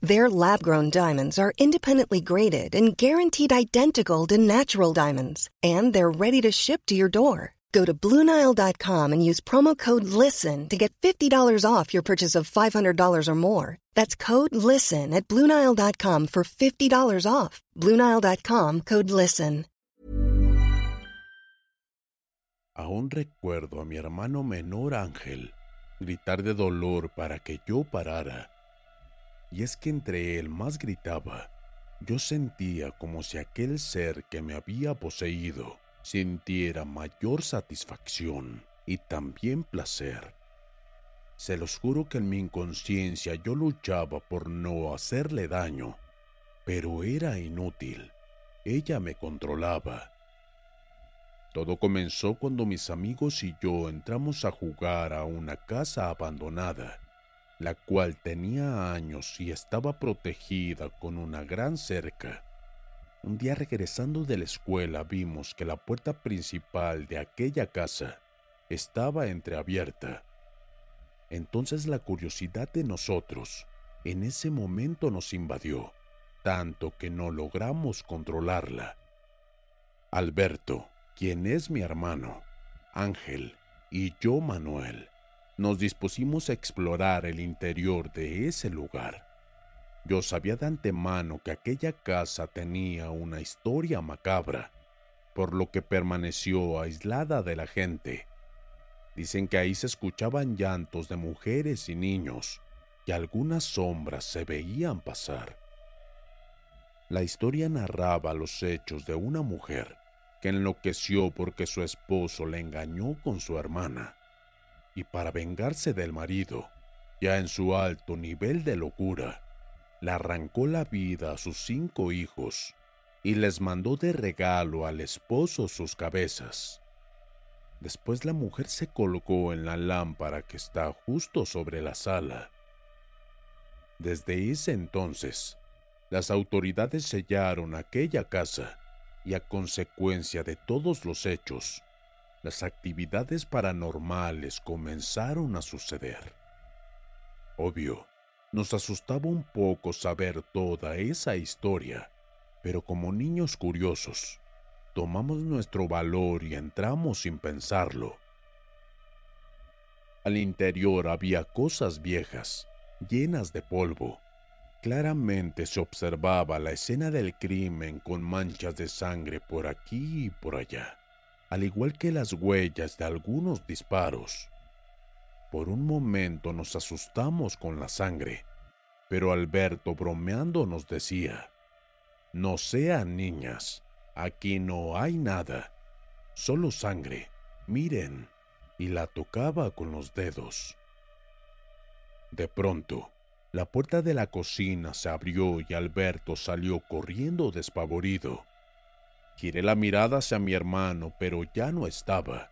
Their lab grown diamonds are independently graded and guaranteed identical to natural diamonds, and they're ready to ship to your door. Go to Bluenile.com and use promo code LISTEN to get $50 off your purchase of $500 or more. That's code LISTEN at Bluenile.com for $50 off. Bluenile.com code LISTEN. Aún recuerdo a mi hermano menor Ángel gritar de dolor para que yo parara y es que entre él más gritaba, yo sentía como si aquel ser que me había poseído sintiera mayor satisfacción y también placer. Se los juro que en mi inconsciencia yo luchaba por no hacerle daño, pero era inútil. Ella me controlaba. Todo comenzó cuando mis amigos y yo entramos a jugar a una casa abandonada la cual tenía años y estaba protegida con una gran cerca. Un día regresando de la escuela vimos que la puerta principal de aquella casa estaba entreabierta. Entonces la curiosidad de nosotros en ese momento nos invadió, tanto que no logramos controlarla. Alberto, quien es mi hermano, Ángel, y yo Manuel, nos dispusimos a explorar el interior de ese lugar. Yo sabía de antemano que aquella casa tenía una historia macabra, por lo que permaneció aislada de la gente. Dicen que ahí se escuchaban llantos de mujeres y niños, y algunas sombras se veían pasar. La historia narraba los hechos de una mujer que enloqueció porque su esposo le engañó con su hermana y para vengarse del marido, ya en su alto nivel de locura, le arrancó la vida a sus cinco hijos y les mandó de regalo al esposo sus cabezas. Después la mujer se colocó en la lámpara que está justo sobre la sala. Desde ese entonces, las autoridades sellaron aquella casa y a consecuencia de todos los hechos, las actividades paranormales comenzaron a suceder. Obvio, nos asustaba un poco saber toda esa historia, pero como niños curiosos, tomamos nuestro valor y entramos sin pensarlo. Al interior había cosas viejas, llenas de polvo. Claramente se observaba la escena del crimen con manchas de sangre por aquí y por allá al igual que las huellas de algunos disparos. Por un momento nos asustamos con la sangre, pero Alberto bromeando nos decía, no sean niñas, aquí no hay nada, solo sangre, miren, y la tocaba con los dedos. De pronto, la puerta de la cocina se abrió y Alberto salió corriendo despavorido. Giré la mirada hacia mi hermano, pero ya no estaba.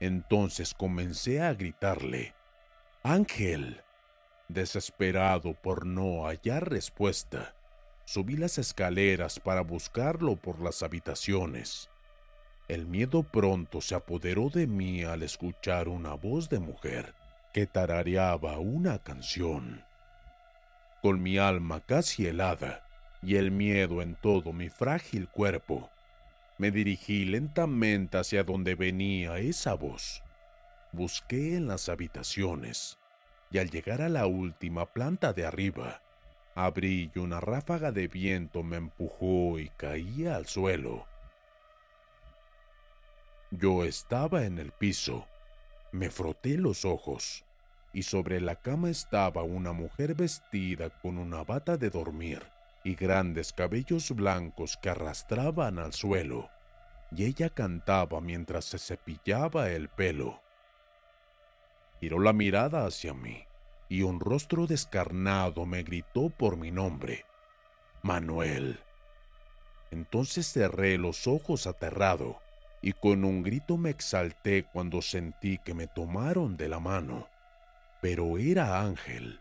Entonces comencé a gritarle, Ángel. Desesperado por no hallar respuesta, subí las escaleras para buscarlo por las habitaciones. El miedo pronto se apoderó de mí al escuchar una voz de mujer que tarareaba una canción. Con mi alma casi helada y el miedo en todo mi frágil cuerpo, me dirigí lentamente hacia donde venía esa voz. Busqué en las habitaciones y al llegar a la última planta de arriba, abrí y una ráfaga de viento me empujó y caí al suelo. Yo estaba en el piso, me froté los ojos y sobre la cama estaba una mujer vestida con una bata de dormir y grandes cabellos blancos que arrastraban al suelo, y ella cantaba mientras se cepillaba el pelo. Giró la mirada hacia mí, y un rostro descarnado me gritó por mi nombre, Manuel. Entonces cerré los ojos aterrado, y con un grito me exalté cuando sentí que me tomaron de la mano. Pero era Ángel.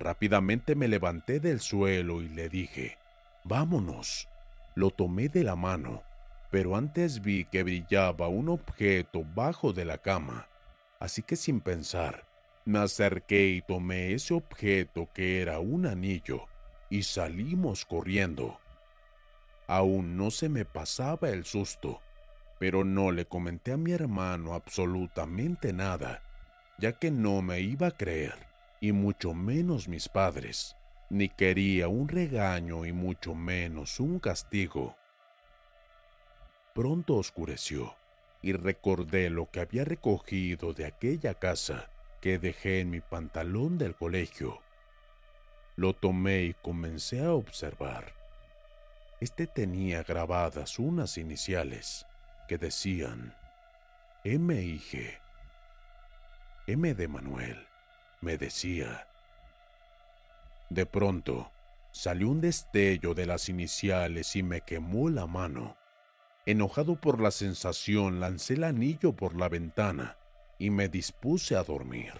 Rápidamente me levanté del suelo y le dije, vámonos. Lo tomé de la mano, pero antes vi que brillaba un objeto bajo de la cama, así que sin pensar, me acerqué y tomé ese objeto que era un anillo y salimos corriendo. Aún no se me pasaba el susto, pero no le comenté a mi hermano absolutamente nada, ya que no me iba a creer y mucho menos mis padres, ni quería un regaño y mucho menos un castigo. Pronto oscureció y recordé lo que había recogido de aquella casa que dejé en mi pantalón del colegio. Lo tomé y comencé a observar. Este tenía grabadas unas iniciales que decían M y G. M de Manuel me decía. De pronto, salió un destello de las iniciales y me quemó la mano. Enojado por la sensación, lancé el anillo por la ventana y me dispuse a dormir.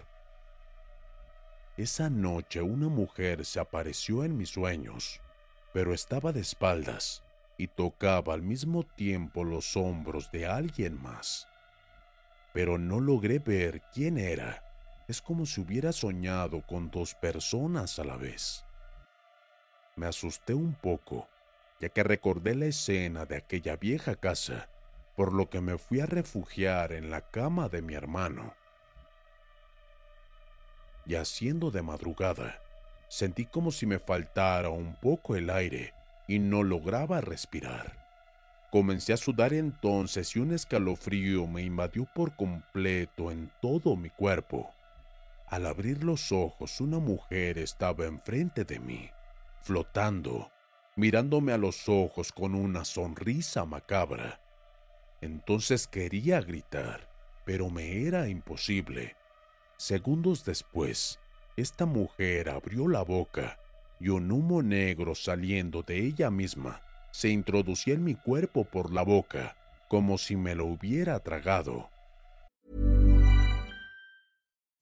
Esa noche una mujer se apareció en mis sueños, pero estaba de espaldas y tocaba al mismo tiempo los hombros de alguien más. Pero no logré ver quién era es como si hubiera soñado con dos personas a la vez. Me asusté un poco, ya que recordé la escena de aquella vieja casa, por lo que me fui a refugiar en la cama de mi hermano. Y haciendo de madrugada, sentí como si me faltara un poco el aire y no lograba respirar. Comencé a sudar entonces y un escalofrío me invadió por completo en todo mi cuerpo. Al abrir los ojos, una mujer estaba enfrente de mí, flotando, mirándome a los ojos con una sonrisa macabra. Entonces quería gritar, pero me era imposible. Segundos después, esta mujer abrió la boca y un humo negro saliendo de ella misma se introducía en mi cuerpo por la boca, como si me lo hubiera tragado.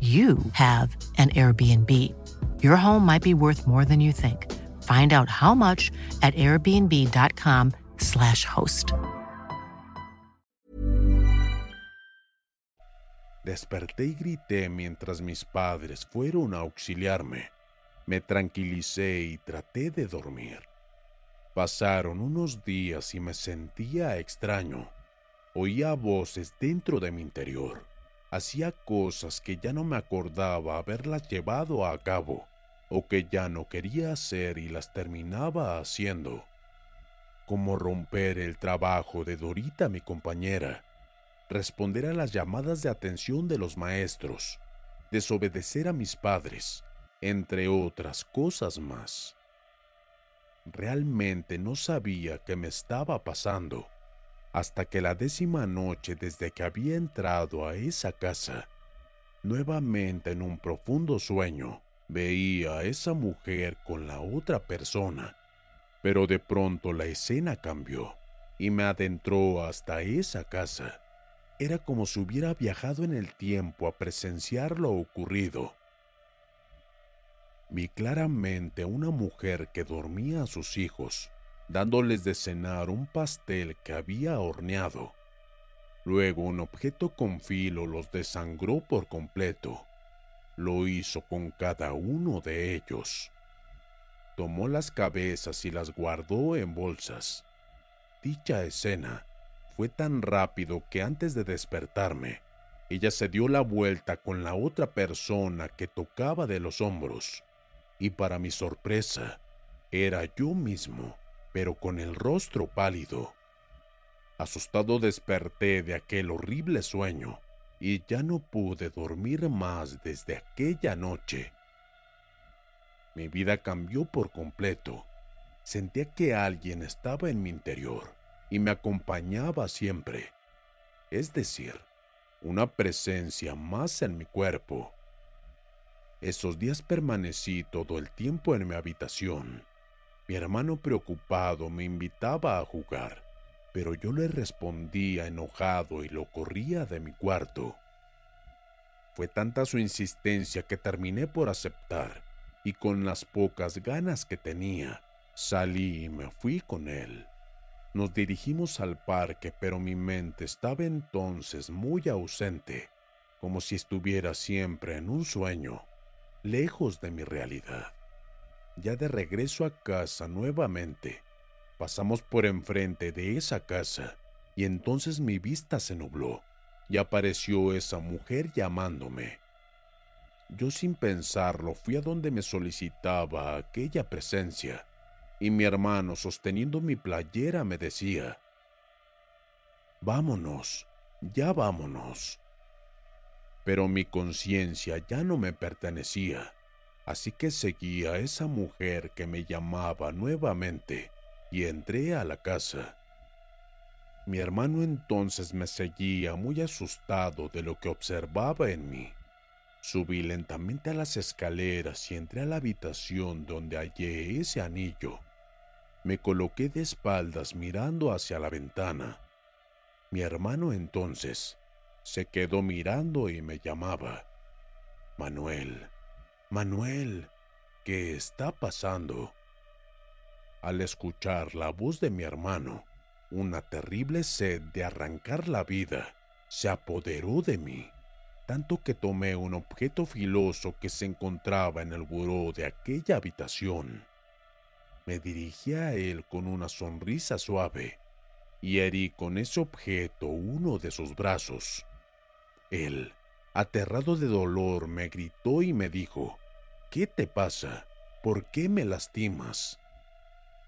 you have an Airbnb. Your home might be worth more than you think. Find out how much at airbnb.com/slash host. Desperté y grité mientras mis padres fueron a auxiliarme. Me tranquilicé y traté de dormir. Pasaron unos días y me sentía extraño. Oía voces dentro de mi interior hacía cosas que ya no me acordaba haberlas llevado a cabo o que ya no quería hacer y las terminaba haciendo. Como romper el trabajo de Dorita, mi compañera, responder a las llamadas de atención de los maestros, desobedecer a mis padres, entre otras cosas más. Realmente no sabía qué me estaba pasando hasta que la décima noche desde que había entrado a esa casa, nuevamente en un profundo sueño, veía a esa mujer con la otra persona. Pero de pronto la escena cambió y me adentró hasta esa casa. Era como si hubiera viajado en el tiempo a presenciar lo ocurrido. Vi claramente una mujer que dormía a sus hijos dándoles de cenar un pastel que había horneado. Luego un objeto con filo los desangró por completo. Lo hizo con cada uno de ellos. Tomó las cabezas y las guardó en bolsas. Dicha escena fue tan rápido que antes de despertarme, ella se dio la vuelta con la otra persona que tocaba de los hombros. Y para mi sorpresa, era yo mismo pero con el rostro pálido. Asustado desperté de aquel horrible sueño y ya no pude dormir más desde aquella noche. Mi vida cambió por completo. Sentía que alguien estaba en mi interior y me acompañaba siempre. Es decir, una presencia más en mi cuerpo. Esos días permanecí todo el tiempo en mi habitación mi hermano preocupado me invitaba a jugar, pero yo le respondía enojado y lo corría de mi cuarto. Fue tanta su insistencia que terminé por aceptar y con las pocas ganas que tenía, salí y me fui con él. Nos dirigimos al parque, pero mi mente estaba entonces muy ausente, como si estuviera siempre en un sueño, lejos de mi realidad. Ya de regreso a casa nuevamente, pasamos por enfrente de esa casa y entonces mi vista se nubló y apareció esa mujer llamándome. Yo sin pensarlo fui a donde me solicitaba aquella presencia y mi hermano sosteniendo mi playera me decía, Vámonos, ya vámonos. Pero mi conciencia ya no me pertenecía Así que seguí a esa mujer que me llamaba nuevamente y entré a la casa. Mi hermano entonces me seguía muy asustado de lo que observaba en mí. Subí lentamente a las escaleras y entré a la habitación donde hallé ese anillo. Me coloqué de espaldas mirando hacia la ventana. Mi hermano entonces se quedó mirando y me llamaba. Manuel, Manuel, ¿qué está pasando? Al escuchar la voz de mi hermano, una terrible sed de arrancar la vida se apoderó de mí, tanto que tomé un objeto filoso que se encontraba en el buró de aquella habitación. Me dirigí a él con una sonrisa suave y herí con ese objeto uno de sus brazos. Él aterrado de dolor, me gritó y me dijo, ¿Qué te pasa? ¿Por qué me lastimas?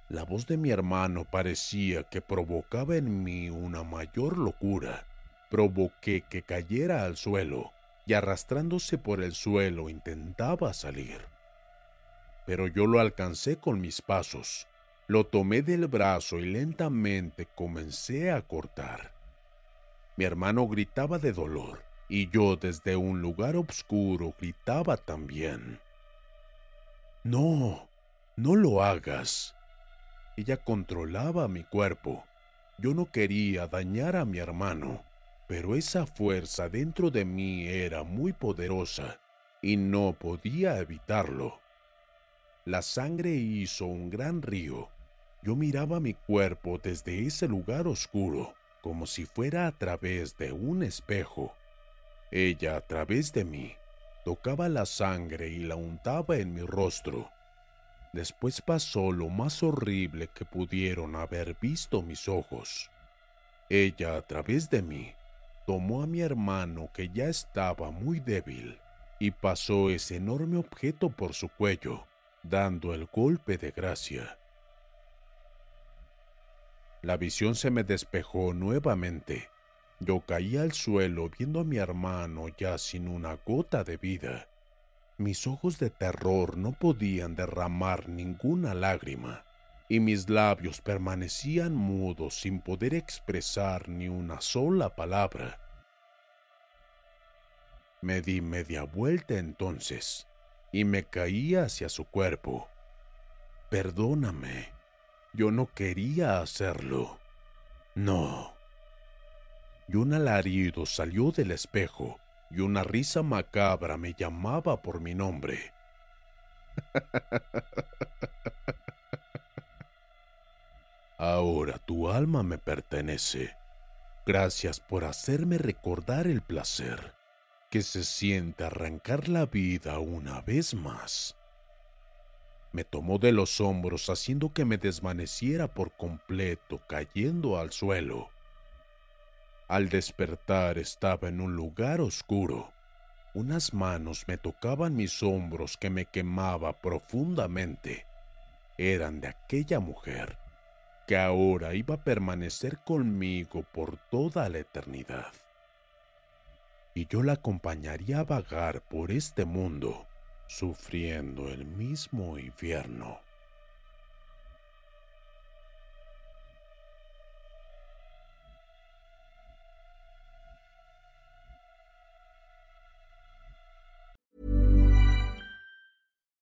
La voz de mi hermano parecía que provocaba en mí una mayor locura. Provoqué que cayera al suelo y arrastrándose por el suelo intentaba salir. Pero yo lo alcancé con mis pasos. Lo tomé del brazo y lentamente comencé a cortar. Mi hermano gritaba de dolor y yo desde un lugar oscuro gritaba también. No, no lo hagas. Ella controlaba mi cuerpo. Yo no quería dañar a mi hermano, pero esa fuerza dentro de mí era muy poderosa y no podía evitarlo. La sangre hizo un gran río. Yo miraba mi cuerpo desde ese lugar oscuro, como si fuera a través de un espejo. Ella a través de mí tocaba la sangre y la untaba en mi rostro. Después pasó lo más horrible que pudieron haber visto mis ojos. Ella a través de mí tomó a mi hermano que ya estaba muy débil y pasó ese enorme objeto por su cuello, dando el golpe de gracia. La visión se me despejó nuevamente. Yo caí al suelo viendo a mi hermano ya sin una gota de vida. Mis ojos de terror no podían derramar ninguna lágrima y mis labios permanecían mudos sin poder expresar ni una sola palabra. Me di media vuelta entonces y me caí hacia su cuerpo. Perdóname, yo no quería hacerlo. No. Y un alarido salió del espejo y una risa macabra me llamaba por mi nombre. Ahora tu alma me pertenece. Gracias por hacerme recordar el placer que se siente arrancar la vida una vez más. Me tomó de los hombros haciendo que me desvaneciera por completo, cayendo al suelo. Al despertar estaba en un lugar oscuro. Unas manos me tocaban mis hombros que me quemaba profundamente. Eran de aquella mujer que ahora iba a permanecer conmigo por toda la eternidad. Y yo la acompañaría a vagar por este mundo, sufriendo el mismo infierno.